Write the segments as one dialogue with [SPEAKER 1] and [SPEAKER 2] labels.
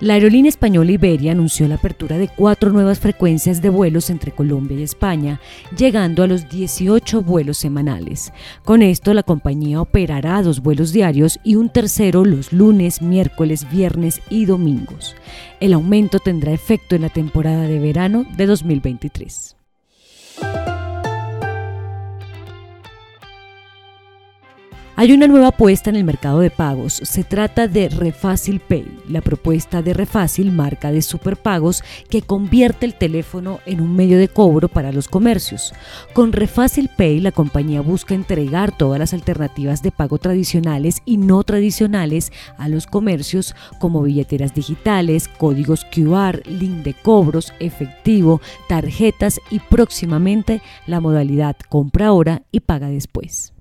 [SPEAKER 1] La aerolínea española Iberia anunció la apertura de cuatro nuevas frecuencias de vuelos entre Colombia y España, llegando a los 18 vuelos semanales. Con esto, la compañía operará dos vuelos diarios y un tercero los lunes, miércoles, viernes y domingos. El aumento tendrá efecto en la temporada de verano de 2023. Hay una nueva apuesta en el mercado de pagos. Se trata de Refacil Pay, la propuesta de Refacil, marca de superpagos, que convierte el teléfono en un medio de cobro para los comercios. Con Refacil Pay, la compañía busca entregar todas las alternativas de pago tradicionales y no tradicionales a los comercios, como billeteras digitales, códigos QR, link de cobros, efectivo, tarjetas y próximamente la modalidad compra ahora y paga después.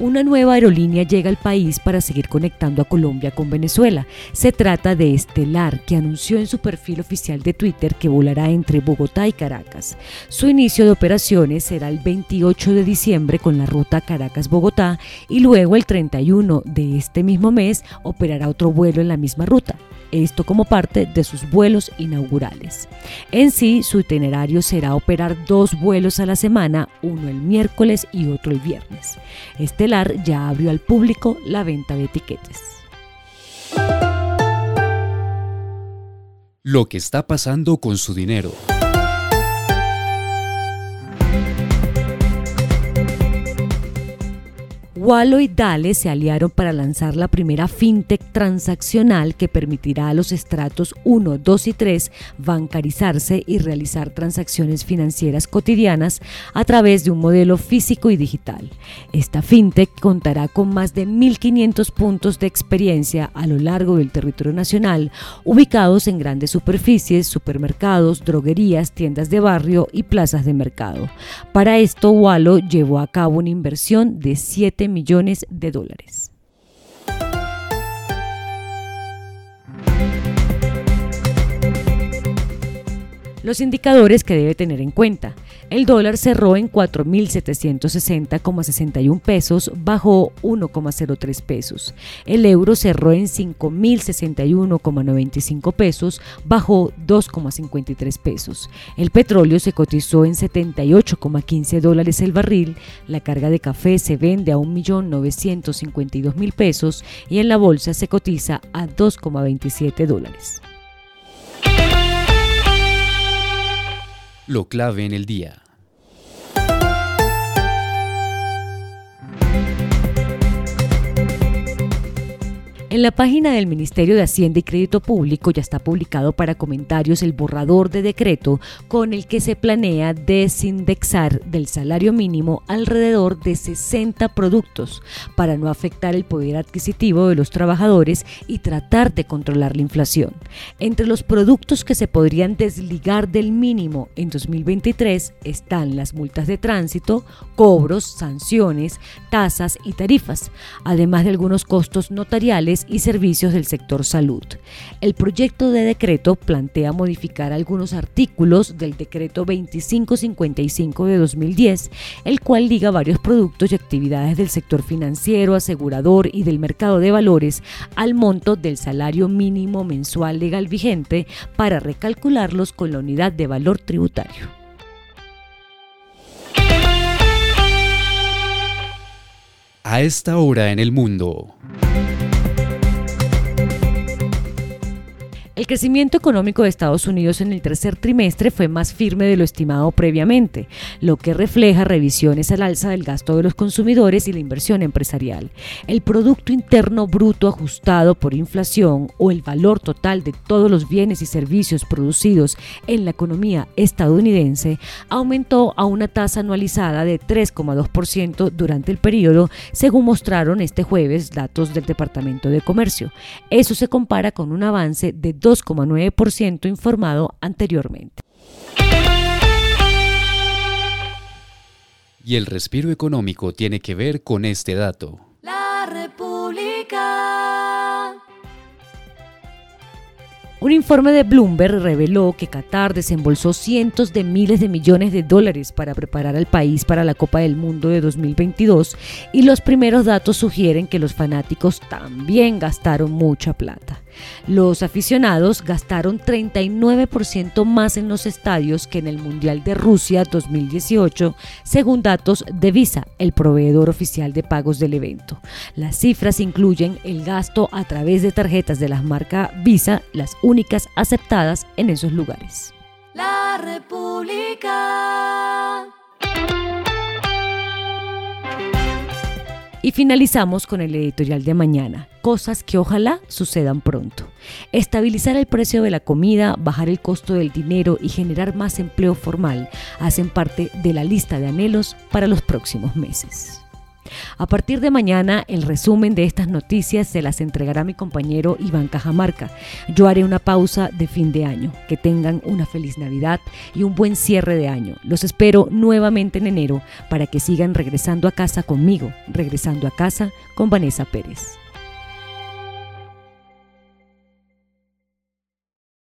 [SPEAKER 1] Una nueva aerolínea llega al país para seguir conectando a Colombia con Venezuela. Se trata de Estelar, que anunció en su perfil oficial de Twitter que volará entre Bogotá y Caracas. Su inicio de operaciones será el 28 de diciembre con la ruta Caracas-Bogotá y luego el 31 de este mismo mes operará otro vuelo en la misma ruta esto como parte de sus vuelos inaugurales. En sí, su itinerario será operar dos vuelos a la semana, uno el miércoles y otro el viernes. Estelar ya abrió al público la venta de etiquetes.
[SPEAKER 2] Lo que está pasando con su dinero.
[SPEAKER 1] Wallo y Dale se aliaron para lanzar la primera fintech transaccional que permitirá a los estratos 1, 2 y 3 bancarizarse y realizar transacciones financieras cotidianas a través de un modelo físico y digital. Esta fintech contará con más de 1.500 puntos de experiencia a lo largo del territorio nacional, ubicados en grandes superficies, supermercados, droguerías, tiendas de barrio y plazas de mercado. Para esto, Wallo llevó a cabo una inversión de 7 millones millones de dólares. Los indicadores que debe tener en cuenta. El dólar cerró en 4.760,61 pesos, bajó 1,03 pesos. El euro cerró en 5.061,95 pesos, bajó 2,53 pesos. El petróleo se cotizó en 78,15 dólares el barril. La carga de café se vende a 1.952.000 pesos y en la bolsa se cotiza a 2,27 dólares.
[SPEAKER 2] Lo clave en el día.
[SPEAKER 1] En la página del Ministerio de Hacienda y Crédito Público ya está publicado para comentarios el borrador de decreto con el que se planea desindexar del salario mínimo alrededor de 60 productos para no afectar el poder adquisitivo de los trabajadores y tratar de controlar la inflación. Entre los productos que se podrían desligar del mínimo en 2023 están las multas de tránsito, cobros, sanciones, tasas y tarifas, además de algunos costos notariales y servicios del sector salud. El proyecto de decreto plantea modificar algunos artículos del decreto 2555 de 2010, el cual liga varios productos y actividades del sector financiero, asegurador y del mercado de valores al monto del salario mínimo mensual legal vigente para recalcularlos con la unidad de valor tributario.
[SPEAKER 2] A esta hora en el mundo.
[SPEAKER 1] El crecimiento económico de Estados Unidos en el tercer trimestre fue más firme de lo estimado previamente, lo que refleja revisiones al alza del gasto de los consumidores y la inversión empresarial. El Producto Interno Bruto ajustado por inflación o el valor total de todos los bienes y servicios producidos en la economía estadounidense aumentó a una tasa anualizada de 3,2% durante el periodo, según mostraron este jueves datos del Departamento de Comercio. Eso se compara con un avance de 2,9% informado anteriormente.
[SPEAKER 2] Y el respiro económico tiene que ver con este dato.
[SPEAKER 1] Un informe de Bloomberg reveló que Qatar desembolsó cientos de miles de millones de dólares para preparar al país para la Copa del Mundo de 2022 y los primeros datos sugieren que los fanáticos también gastaron mucha plata. Los aficionados gastaron 39% más en los estadios que en el Mundial de Rusia 2018, según datos de Visa, el proveedor oficial de pagos del evento. Las cifras incluyen el gasto a través de tarjetas de la marca Visa, las únicas aceptadas en esos lugares.
[SPEAKER 3] La República.
[SPEAKER 1] Y finalizamos con el editorial de mañana, cosas que ojalá sucedan pronto. Estabilizar el precio de la comida, bajar el costo del dinero y generar más empleo formal hacen parte de la lista de anhelos para los próximos meses. A partir de mañana, el resumen de estas noticias se las entregará mi compañero Iván Cajamarca. Yo haré una pausa de fin de año. Que tengan una feliz Navidad y un buen cierre de año. Los espero nuevamente en enero para que sigan regresando a casa conmigo, regresando a casa con Vanessa Pérez.